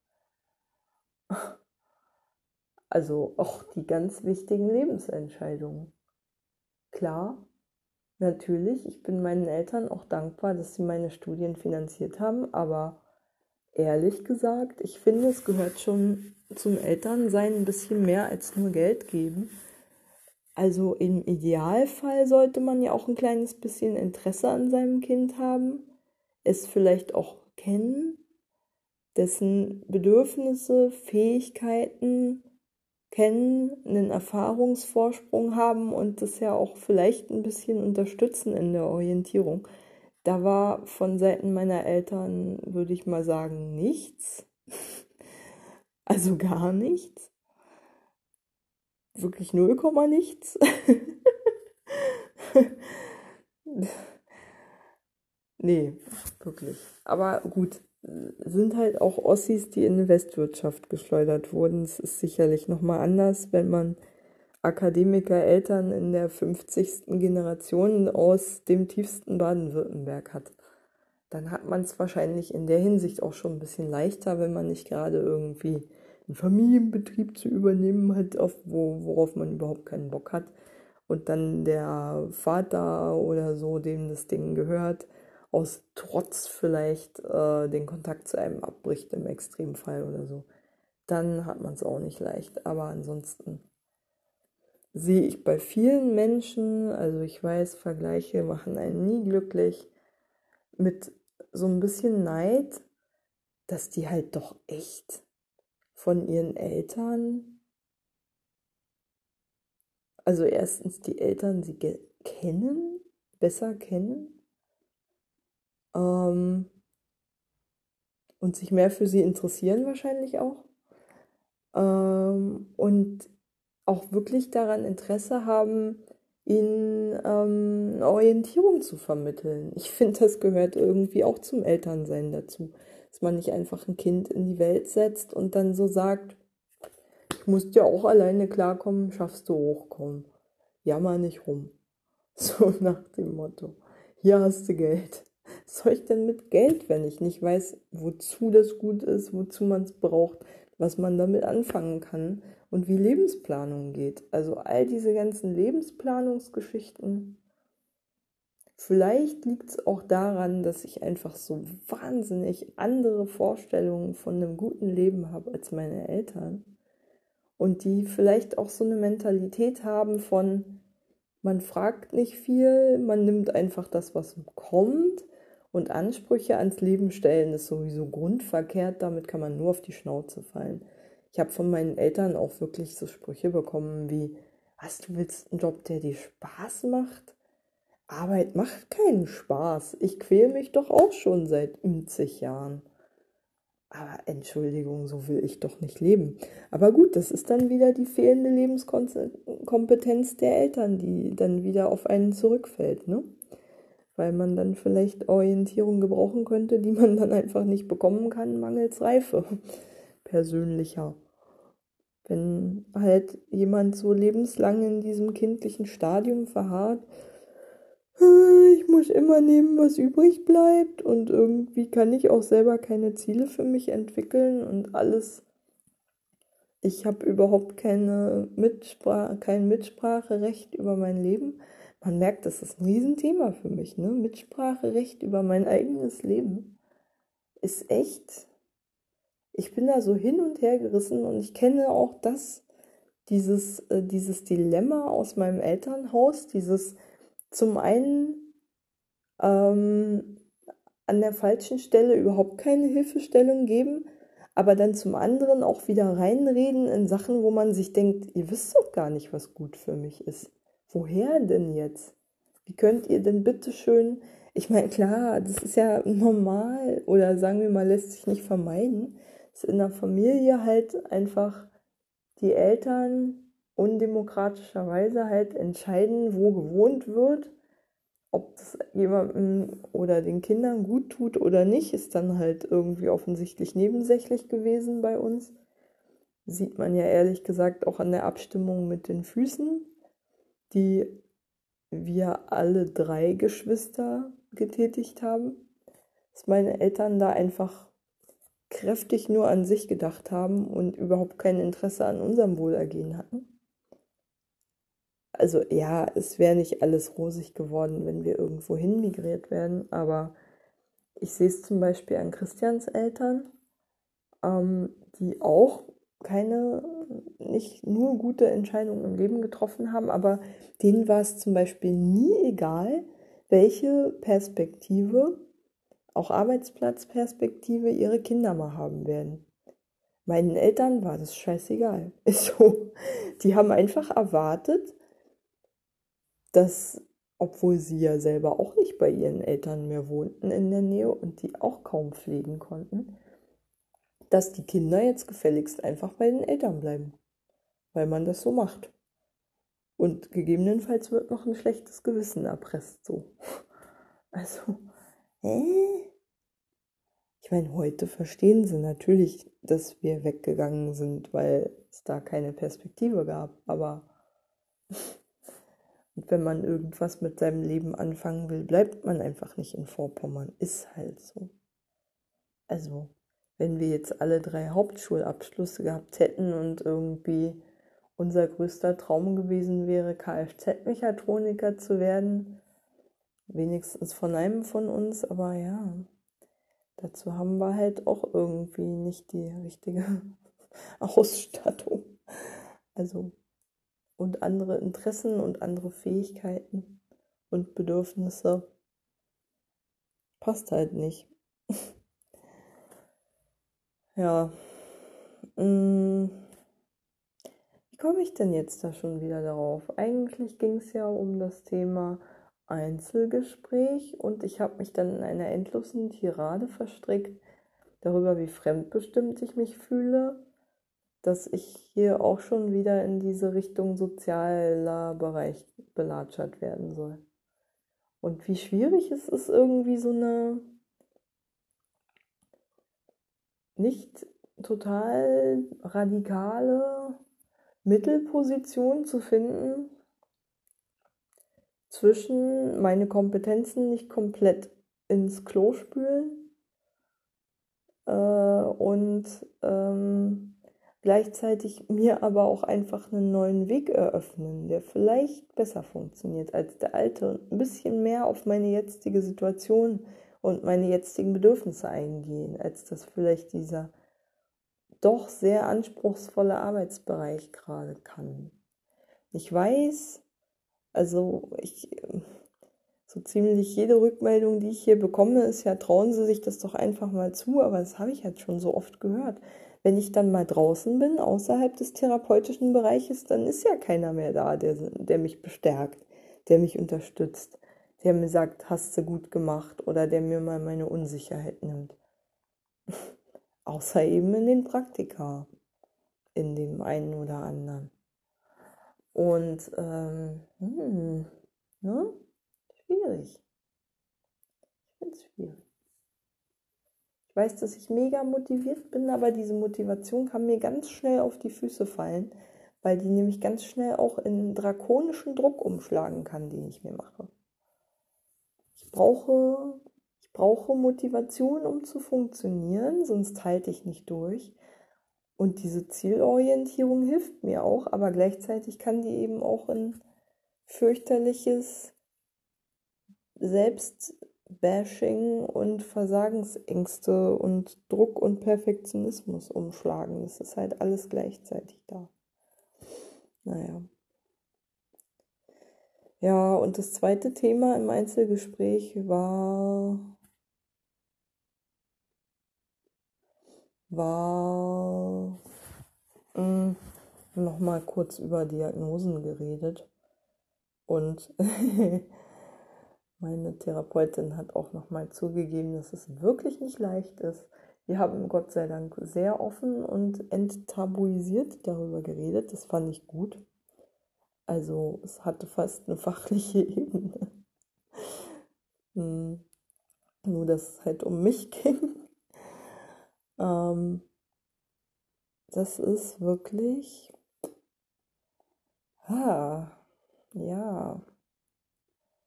Also auch die ganz wichtigen Lebensentscheidungen. Klar, natürlich, ich bin meinen Eltern auch dankbar, dass sie meine Studien finanziert haben, aber ehrlich gesagt, ich finde, es gehört schon zum Elternsein ein bisschen mehr als nur Geld geben. Also im Idealfall sollte man ja auch ein kleines bisschen Interesse an seinem Kind haben, es vielleicht auch kennen, dessen Bedürfnisse, Fähigkeiten kennen, einen Erfahrungsvorsprung haben und das ja auch vielleicht ein bisschen unterstützen in der Orientierung. Da war von Seiten meiner Eltern, würde ich mal sagen, nichts. Also gar nichts wirklich 0, nichts. nee, wirklich. Aber gut, sind halt auch Ossis, die in die Westwirtschaft geschleudert wurden. Es ist sicherlich nochmal anders, wenn man Akademiker-Eltern in der 50. Generation aus dem tiefsten Baden-Württemberg hat. Dann hat man es wahrscheinlich in der Hinsicht auch schon ein bisschen leichter, wenn man nicht gerade irgendwie einen Familienbetrieb zu übernehmen, halt auf, wo, worauf man überhaupt keinen Bock hat. Und dann der Vater oder so, dem das Ding gehört, aus Trotz vielleicht äh, den Kontakt zu einem abbricht im Extremfall oder so. Dann hat man es auch nicht leicht. Aber ansonsten sehe ich bei vielen Menschen, also ich weiß, Vergleiche machen einen nie glücklich, mit so ein bisschen Neid, dass die halt doch echt von ihren Eltern, also erstens die Eltern sie kennen, besser kennen ähm, und sich mehr für sie interessieren wahrscheinlich auch ähm, und auch wirklich daran Interesse haben, ihnen ähm, Orientierung zu vermitteln. Ich finde, das gehört irgendwie auch zum Elternsein dazu dass man nicht einfach ein Kind in die Welt setzt und dann so sagt, ich muss ja auch alleine klarkommen, schaffst du hochkommen. Jammer nicht rum. So nach dem Motto. Hier hast du Geld. Was soll ich denn mit Geld, wenn ich nicht weiß, wozu das gut ist, wozu man es braucht, was man damit anfangen kann und wie Lebensplanung geht. Also all diese ganzen Lebensplanungsgeschichten, Vielleicht liegt es auch daran, dass ich einfach so wahnsinnig andere Vorstellungen von einem guten Leben habe als meine Eltern. Und die vielleicht auch so eine Mentalität haben von, man fragt nicht viel, man nimmt einfach das, was kommt. Und Ansprüche ans Leben stellen ist sowieso grundverkehrt, damit kann man nur auf die Schnauze fallen. Ich habe von meinen Eltern auch wirklich so Sprüche bekommen wie, was, du willst einen Job, der dir Spaß macht? Arbeit macht keinen Spaß. Ich quäle mich doch auch schon seit 50 Jahren. Aber Entschuldigung, so will ich doch nicht leben. Aber gut, das ist dann wieder die fehlende Lebenskompetenz der Eltern, die dann wieder auf einen zurückfällt, ne? Weil man dann vielleicht Orientierung gebrauchen könnte, die man dann einfach nicht bekommen kann, mangels Reife. Persönlicher. Wenn halt jemand so lebenslang in diesem kindlichen Stadium verharrt, ich muss immer nehmen, was übrig bleibt und irgendwie kann ich auch selber keine Ziele für mich entwickeln und alles. Ich habe überhaupt keine Mitsprache, kein Mitspracherecht über mein Leben. Man merkt, das ist ein Riesenthema für mich. Ne? Mitspracherecht über mein eigenes Leben ist echt. Ich bin da so hin und her gerissen und ich kenne auch das, dieses, äh, dieses Dilemma aus meinem Elternhaus, dieses zum einen ähm, an der falschen Stelle überhaupt keine Hilfestellung geben, aber dann zum anderen auch wieder reinreden in Sachen, wo man sich denkt, ihr wisst doch gar nicht, was gut für mich ist. Woher denn jetzt? Wie könnt ihr denn bitte schön, ich meine, klar, das ist ja normal oder sagen wir mal, lässt sich nicht vermeiden, dass in der Familie halt einfach die Eltern undemokratischerweise halt entscheiden, wo gewohnt wird. Ob das jemandem oder den Kindern gut tut oder nicht, ist dann halt irgendwie offensichtlich nebensächlich gewesen bei uns. Sieht man ja ehrlich gesagt auch an der Abstimmung mit den Füßen, die wir alle drei Geschwister getätigt haben. Dass meine Eltern da einfach kräftig nur an sich gedacht haben und überhaupt kein Interesse an unserem Wohlergehen hatten. Also ja, es wäre nicht alles rosig geworden, wenn wir irgendwo hin migriert werden, aber ich sehe es zum Beispiel an Christians Eltern, ähm, die auch keine, nicht nur gute Entscheidungen im Leben getroffen haben, aber denen war es zum Beispiel nie egal, welche Perspektive auch Arbeitsplatzperspektive ihre Kinder mal haben werden. Meinen Eltern war das scheißegal. So. Die haben einfach erwartet, dass, obwohl sie ja selber auch nicht bei ihren Eltern mehr wohnten in der Nähe und die auch kaum pflegen konnten, dass die Kinder jetzt gefälligst einfach bei den Eltern bleiben. Weil man das so macht. Und gegebenenfalls wird noch ein schlechtes Gewissen erpresst so. Also, Hä? Ich meine, heute verstehen sie natürlich, dass wir weggegangen sind, weil es da keine Perspektive gab. Aber wenn man irgendwas mit seinem Leben anfangen will, bleibt man einfach nicht in Vorpommern. Ist halt so. Also, wenn wir jetzt alle drei Hauptschulabschlüsse gehabt hätten und irgendwie unser größter Traum gewesen wäre, Kfz-Mechatroniker zu werden, Wenigstens von einem von uns, aber ja, dazu haben wir halt auch irgendwie nicht die richtige Ausstattung. Also und andere Interessen und andere Fähigkeiten und Bedürfnisse passt halt nicht. ja. Mm. Wie komme ich denn jetzt da schon wieder darauf? Eigentlich ging es ja um das Thema Einzelgespräch und ich habe mich dann in einer endlosen Tirade verstrickt darüber, wie fremdbestimmt ich mich fühle, dass ich hier auch schon wieder in diese Richtung sozialer Bereich belatschert werden soll. Und wie schwierig es ist, irgendwie so eine nicht total radikale Mittelposition zu finden, zwischen meine Kompetenzen nicht komplett ins Klo spülen äh, und ähm, gleichzeitig mir aber auch einfach einen neuen Weg eröffnen, der vielleicht besser funktioniert als der alte und ein bisschen mehr auf meine jetzige Situation und meine jetzigen Bedürfnisse eingehen, als das vielleicht dieser doch sehr anspruchsvolle Arbeitsbereich gerade kann. Ich weiß, also ich, so ziemlich jede Rückmeldung, die ich hier bekomme, ist ja, trauen Sie sich das doch einfach mal zu, aber das habe ich halt schon so oft gehört. Wenn ich dann mal draußen bin, außerhalb des therapeutischen Bereiches, dann ist ja keiner mehr da, der, der mich bestärkt, der mich unterstützt, der mir sagt, hast du gut gemacht oder der mir mal meine Unsicherheit nimmt. Außer eben in den Praktika, in dem einen oder anderen. Und ähm, hm, ne? schwierig. Ich finde es schwierig. Ich weiß, dass ich mega motiviert bin, aber diese Motivation kann mir ganz schnell auf die Füße fallen, weil die nämlich ganz schnell auch in drakonischen Druck umschlagen kann, den ich mir mache. Brauche, ich brauche Motivation, um zu funktionieren, sonst halte ich nicht durch. Und diese Zielorientierung hilft mir auch, aber gleichzeitig kann die eben auch in fürchterliches Selbstbashing und Versagensängste und Druck und Perfektionismus umschlagen. Das ist halt alles gleichzeitig da. Naja. Ja, und das zweite Thema im Einzelgespräch war, war hm, nochmal kurz über Diagnosen geredet und meine Therapeutin hat auch nochmal zugegeben, dass es wirklich nicht leicht ist. Wir haben Gott sei Dank sehr offen und enttabuisiert darüber geredet. Das fand ich gut. Also es hatte fast eine fachliche Ebene. hm. Nur dass es halt um mich ging. ähm, das ist wirklich. Ah, ja.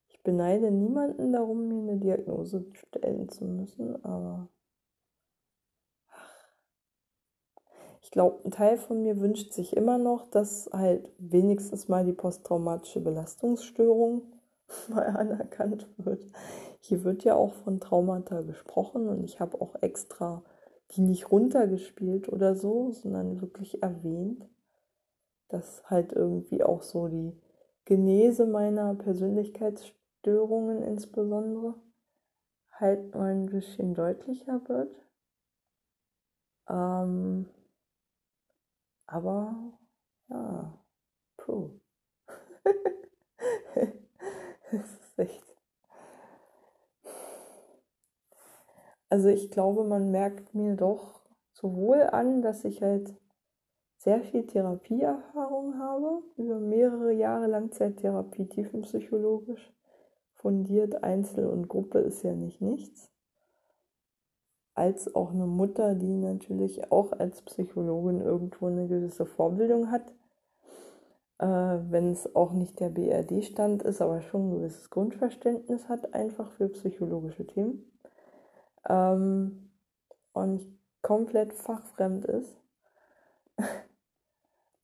Ich beneide niemanden darum, mir eine Diagnose stellen zu müssen, aber. Ich glaube, ein Teil von mir wünscht sich immer noch, dass halt wenigstens mal die posttraumatische Belastungsstörung mal anerkannt wird. Hier wird ja auch von Traumata gesprochen und ich habe auch extra die nicht runtergespielt oder so, sondern wirklich erwähnt, dass halt irgendwie auch so die Genese meiner Persönlichkeitsstörungen insbesondere halt mal ein bisschen deutlicher wird. Ähm, aber ja, puh. das ist echt. Also ich glaube, man merkt mir doch sowohl an, dass ich halt sehr viel Therapieerfahrung habe, über mehrere Jahre Langzeittherapie, tiefenpsychologisch, fundiert, Einzel und Gruppe ist ja nicht nichts, als auch eine Mutter, die natürlich auch als Psychologin irgendwo eine gewisse Vorbildung hat, äh, wenn es auch nicht der BRD-Stand ist, aber schon ein gewisses Grundverständnis hat, einfach für psychologische Themen ähm, und komplett fachfremd ist.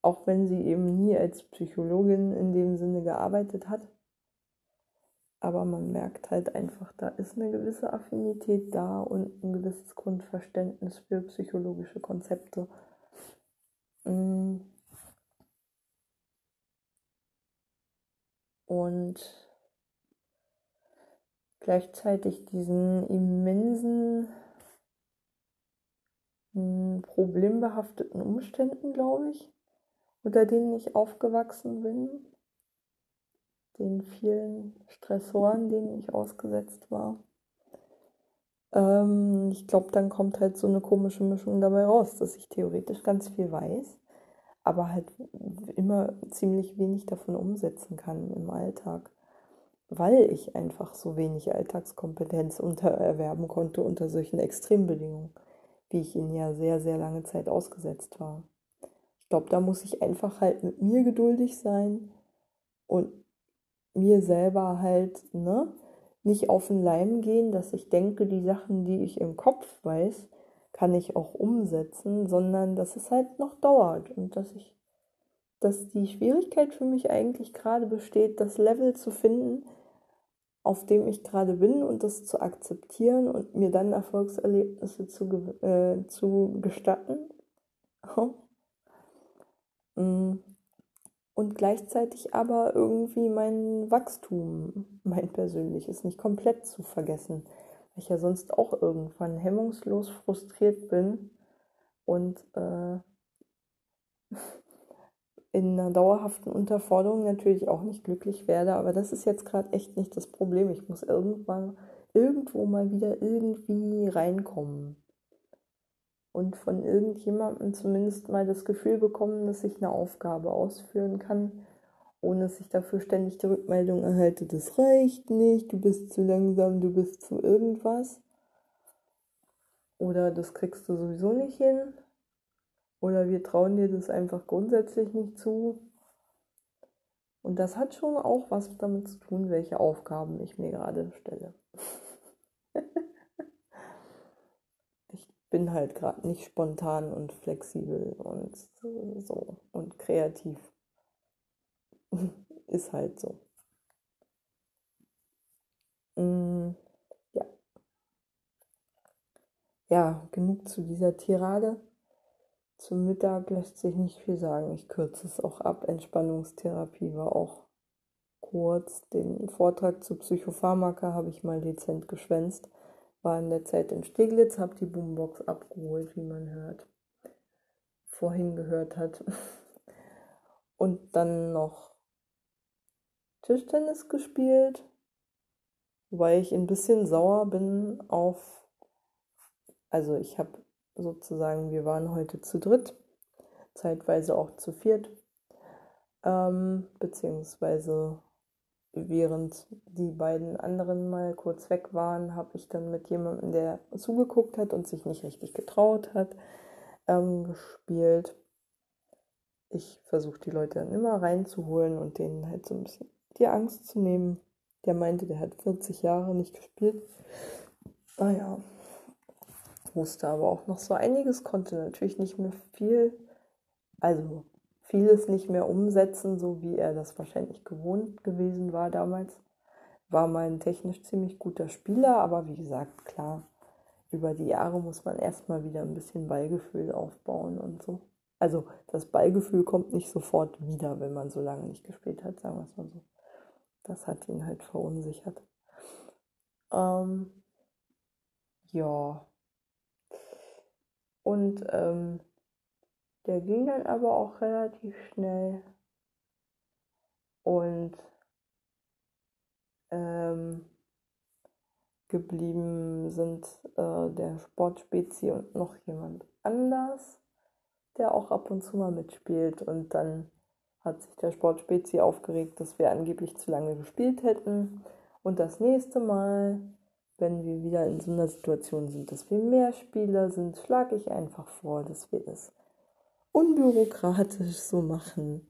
Auch wenn sie eben nie als Psychologin in dem Sinne gearbeitet hat. Aber man merkt halt einfach, da ist eine gewisse Affinität da und ein gewisses Grundverständnis für psychologische Konzepte. Mm. Und gleichzeitig diesen immensen hm, problembehafteten Umständen, glaube ich, unter denen ich aufgewachsen bin, den vielen Stressoren, denen ich ausgesetzt war. Ähm, ich glaube, dann kommt halt so eine komische Mischung dabei raus, dass ich theoretisch ganz viel weiß, aber halt immer ziemlich wenig davon umsetzen kann im Alltag weil ich einfach so wenig Alltagskompetenz untererwerben konnte unter solchen Extrembedingungen, wie ich ihnen ja sehr, sehr lange Zeit ausgesetzt war. Ich glaube, da muss ich einfach halt mit mir geduldig sein und mir selber halt, ne, nicht auf den Leim gehen, dass ich denke, die Sachen, die ich im Kopf weiß, kann ich auch umsetzen, sondern dass es halt noch dauert und dass ich, dass die Schwierigkeit für mich eigentlich gerade besteht, das Level zu finden, auf dem ich gerade bin und das zu akzeptieren und mir dann Erfolgserlebnisse zu, äh, zu gestatten. Und gleichzeitig aber irgendwie mein Wachstum, mein persönliches, nicht komplett zu vergessen, weil ich ja sonst auch irgendwann hemmungslos frustriert bin und äh, in einer dauerhaften Unterforderung natürlich auch nicht glücklich werde, aber das ist jetzt gerade echt nicht das Problem. Ich muss irgendwann irgendwo mal wieder irgendwie reinkommen und von irgendjemandem zumindest mal das Gefühl bekommen, dass ich eine Aufgabe ausführen kann, ohne dass ich dafür ständig die Rückmeldung erhalte, das reicht nicht, du bist zu langsam, du bist zu irgendwas. Oder das kriegst du sowieso nicht hin. Oder wir trauen dir das einfach grundsätzlich nicht zu. Und das hat schon auch was damit zu tun, welche Aufgaben ich mir gerade stelle. ich bin halt gerade nicht spontan und flexibel und so und kreativ. Ist halt so. Mm, ja. Ja, genug zu dieser Tirade. Zum Mittag lässt sich nicht viel sagen. Ich kürze es auch ab. Entspannungstherapie war auch kurz. Den Vortrag zu Psychopharmaka habe ich mal dezent geschwänzt. War in der Zeit in Steglitz, habe die Boombox abgeholt, wie man hört. Vorhin gehört hat. Und dann noch Tischtennis gespielt, weil ich ein bisschen sauer bin auf, also ich habe sozusagen, wir waren heute zu dritt, zeitweise auch zu viert, ähm, beziehungsweise während die beiden anderen mal kurz weg waren, habe ich dann mit jemandem, der zugeguckt hat und sich nicht richtig getraut hat, ähm, gespielt. Ich versuche die Leute dann immer reinzuholen und denen halt so ein bisschen die Angst zu nehmen. Der meinte, der hat 40 Jahre nicht gespielt. Naja, musste aber auch noch so einiges, konnte natürlich nicht mehr viel, also vieles nicht mehr umsetzen, so wie er das wahrscheinlich gewohnt gewesen war damals. War mal ein technisch ziemlich guter Spieler, aber wie gesagt, klar, über die Jahre muss man erstmal wieder ein bisschen Ballgefühl aufbauen und so. Also das Ballgefühl kommt nicht sofort wieder, wenn man so lange nicht gespielt hat, sagen wir es mal so. Das hat ihn halt verunsichert. Ähm, ja. Und ähm, der ging dann aber auch relativ schnell. Und ähm, geblieben sind äh, der Sportspezi und noch jemand anders, der auch ab und zu mal mitspielt. Und dann hat sich der Sportspezi aufgeregt, dass wir angeblich zu lange gespielt hätten. Und das nächste Mal, wenn wir wieder in so einer Situation sind, dass wir mehr Spieler sind, schlage ich einfach vor, dass wir das unbürokratisch so machen,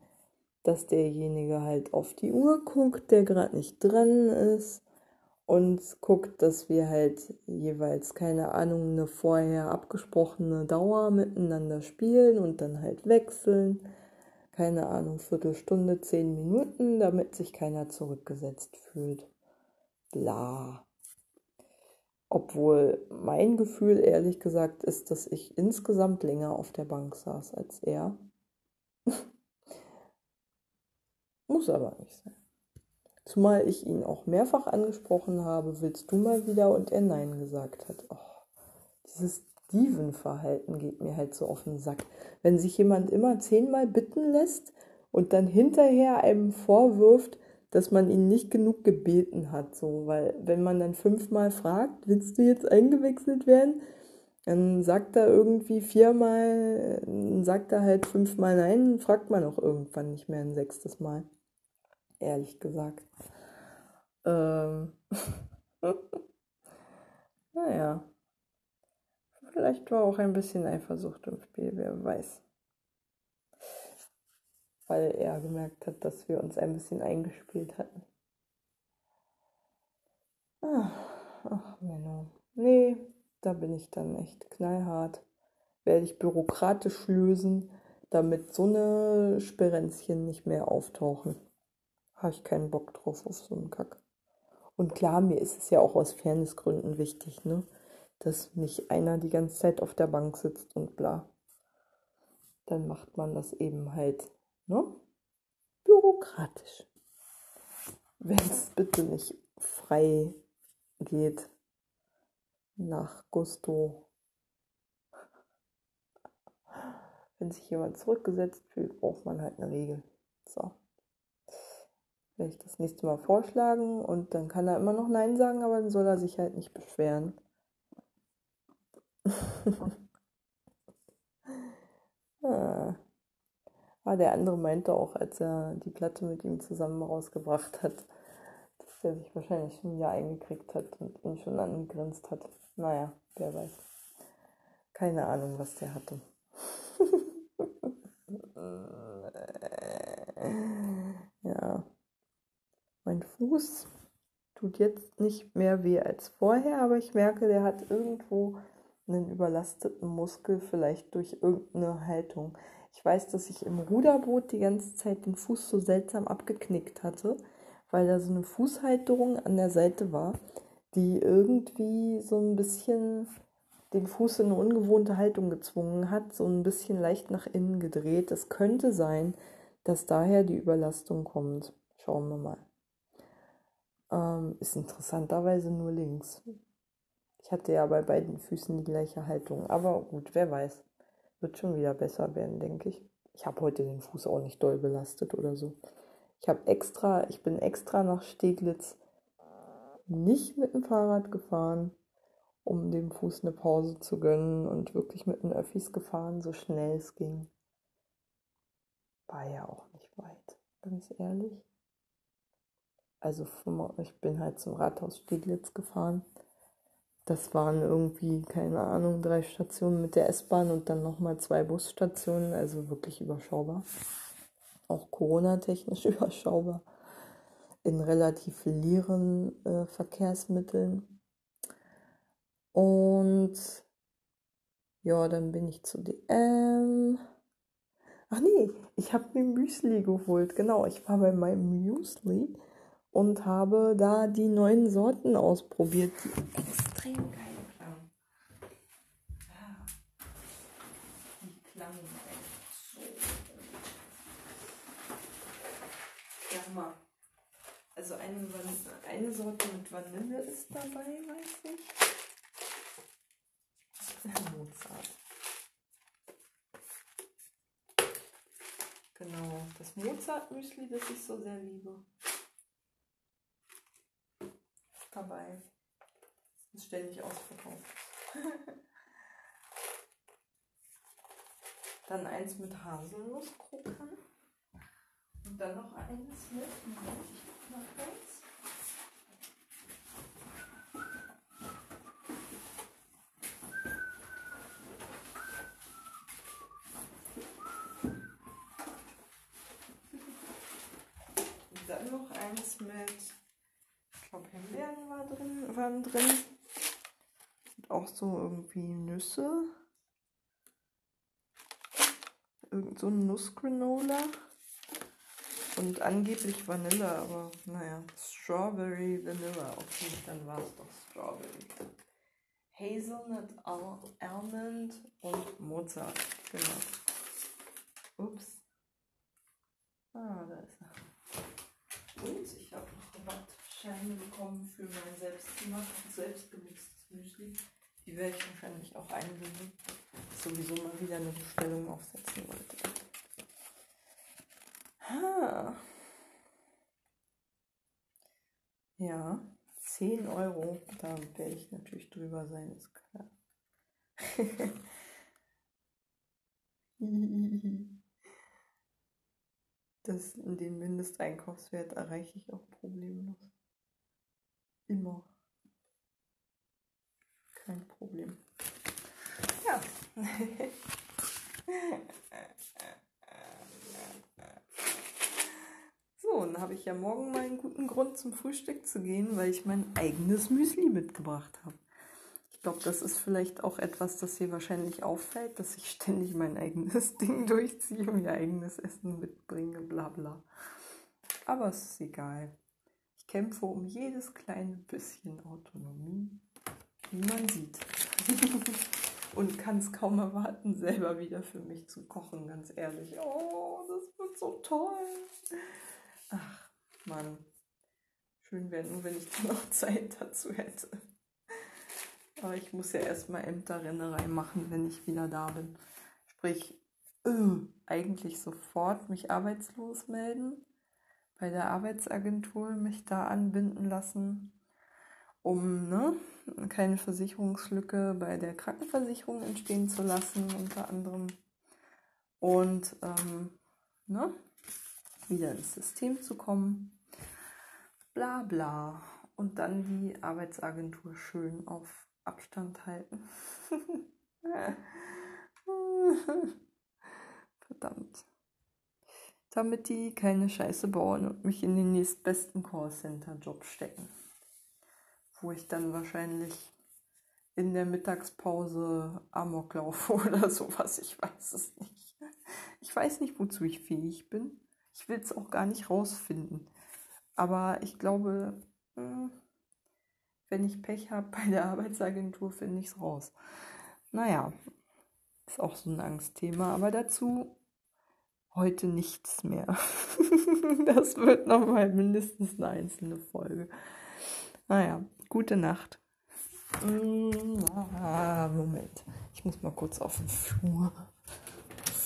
dass derjenige halt auf die Uhr guckt, der gerade nicht dran ist und guckt, dass wir halt jeweils, keine Ahnung, eine vorher abgesprochene Dauer miteinander spielen und dann halt wechseln. Keine Ahnung, Viertelstunde, zehn Minuten, damit sich keiner zurückgesetzt fühlt. Bla. Obwohl mein Gefühl ehrlich gesagt ist, dass ich insgesamt länger auf der Bank saß als er. Muss aber nicht sein. Zumal ich ihn auch mehrfach angesprochen habe, willst du mal wieder und er Nein gesagt hat. Oh, dieses Steven-Verhalten geht mir halt so auf den Sack. Wenn sich jemand immer zehnmal bitten lässt und dann hinterher einem vorwirft, dass man ihn nicht genug gebeten hat. So, weil wenn man dann fünfmal fragt, willst du jetzt eingewechselt werden? Dann sagt er irgendwie viermal, sagt er halt fünfmal nein, fragt man auch irgendwann nicht mehr ein sechstes Mal. Ehrlich gesagt. Ähm. naja. Vielleicht war auch ein bisschen Eifersucht im Spiel, wer weiß weil er gemerkt hat, dass wir uns ein bisschen eingespielt hatten. Ach, ach Menno. Nee, da bin ich dann echt knallhart. Werde ich bürokratisch lösen, damit so eine Sperenzchen nicht mehr auftauchen. Habe ich keinen Bock drauf auf so einen Kack. Und klar, mir ist es ja auch aus Fairnessgründen wichtig, ne? Dass nicht einer die ganze Zeit auf der Bank sitzt und bla. Dann macht man das eben halt Ne? Bürokratisch. Wenn es bitte nicht frei geht nach Gusto. Wenn sich jemand zurückgesetzt fühlt, braucht man halt eine Regel. So. Werde ich das nächste Mal vorschlagen und dann kann er immer noch Nein sagen, aber dann soll er sich halt nicht beschweren. ah. Ah, der andere meinte auch, als er die Platte mit ihm zusammen rausgebracht hat, dass der sich wahrscheinlich schon wieder eingekriegt hat und ihn schon angegrinst hat. Naja, wer weiß. Keine Ahnung, was der hatte. ja. Mein Fuß tut jetzt nicht mehr weh als vorher, aber ich merke, der hat irgendwo einen überlasteten Muskel, vielleicht durch irgendeine Haltung. Ich weiß, dass ich im Ruderboot die ganze Zeit den Fuß so seltsam abgeknickt hatte, weil da so eine Fußhalterung an der Seite war, die irgendwie so ein bisschen den Fuß in eine ungewohnte Haltung gezwungen hat, so ein bisschen leicht nach innen gedreht. Es könnte sein, dass daher die Überlastung kommt. Schauen wir mal. Ähm, ist interessanterweise nur links. Ich hatte ja bei beiden Füßen die gleiche Haltung. Aber gut, wer weiß. Wird schon wieder besser werden, denke ich. Ich habe heute den Fuß auch nicht doll belastet oder so. Ich habe extra, ich bin extra nach Steglitz nicht mit dem Fahrrad gefahren, um dem Fuß eine Pause zu gönnen und wirklich mit den Öffis gefahren, so schnell es ging. War ja auch nicht weit, ganz ehrlich. Also ich bin halt zum Rathaus Steglitz gefahren. Das waren irgendwie, keine Ahnung, drei Stationen mit der S-Bahn und dann nochmal zwei Busstationen, also wirklich überschaubar. Auch Corona-technisch überschaubar. In relativ leeren äh, Verkehrsmitteln. Und ja, dann bin ich zu DM. Ach nee, ich habe mir Müsli geholt. Genau, ich war bei meinem Müsli und habe da die neuen Sorten ausprobiert, die extrem geil klangen. Ja, die echt so Ja, mal. Also eine, eine Sorte mit Vanille ist dabei, weiß ich. Mozart. Genau, das Mozart-Müsli, das ich so sehr liebe dabei. Ist ständig ausverkauft. dann eins mit Haselnusskrokan. Und dann noch eines mit, Moment, ich guck mal kurz. Und dann noch eins mit glaube, Himbeeren waren drin. Auch so irgendwie Nüsse. Irgend so ein Nussgranola. Und angeblich Vanille, aber naja, Strawberry Vanilla. Okay, dann war es doch Strawberry. Hazelnut Almond und Mozart. Genau. Ups. Ah, da ist er. Und ich habe noch Rabatt. Scheine bekommen für mein selbstgemachtes, selbstgemixtes Müsli. Die werde ich wahrscheinlich auch einlösen. Sowieso mal wieder eine Bestellung aufsetzen wollte. Ha. Ja, 10 Euro. Da werde ich natürlich drüber sein, ist klar. das, den Mindesteinkaufswert erreiche ich auch problemlos. Immer. Kein Problem. Ja. so, dann habe ich ja morgen mal einen guten Grund zum Frühstück zu gehen, weil ich mein eigenes Müsli mitgebracht habe. Ich glaube, das ist vielleicht auch etwas, das hier wahrscheinlich auffällt, dass ich ständig mein eigenes Ding durchziehe und mir eigenes Essen mitbringe, bla bla. Aber es ist egal kämpfe um jedes kleine bisschen Autonomie, wie man sieht. Und kann es kaum erwarten, selber wieder für mich zu kochen, ganz ehrlich. Oh, das wird so toll. Ach, Mann. Schön wäre nur, wenn ich noch Zeit dazu hätte. Aber ich muss ja erstmal Ämterrennerei machen, wenn ich wieder da bin. Sprich, äh, eigentlich sofort mich arbeitslos melden bei der Arbeitsagentur mich da anbinden lassen, um ne, keine Versicherungslücke bei der Krankenversicherung entstehen zu lassen, unter anderem. Und ähm, ne, wieder ins System zu kommen. Bla bla. Und dann die Arbeitsagentur schön auf Abstand halten. Verdammt damit die keine Scheiße bauen und mich in den nächstbesten Callcenter-Job stecken. Wo ich dann wahrscheinlich in der Mittagspause Amok laufe oder sowas. Ich weiß es nicht. Ich weiß nicht, wozu ich fähig bin. Ich will es auch gar nicht rausfinden. Aber ich glaube, hm, wenn ich Pech habe bei der Arbeitsagentur, finde ich es raus. Naja, ist auch so ein Angstthema. Aber dazu heute nichts mehr. das wird nochmal mindestens eine einzelne Folge. Naja, gute Nacht. Mm, ah, Moment. Ich muss mal kurz auf den Flur.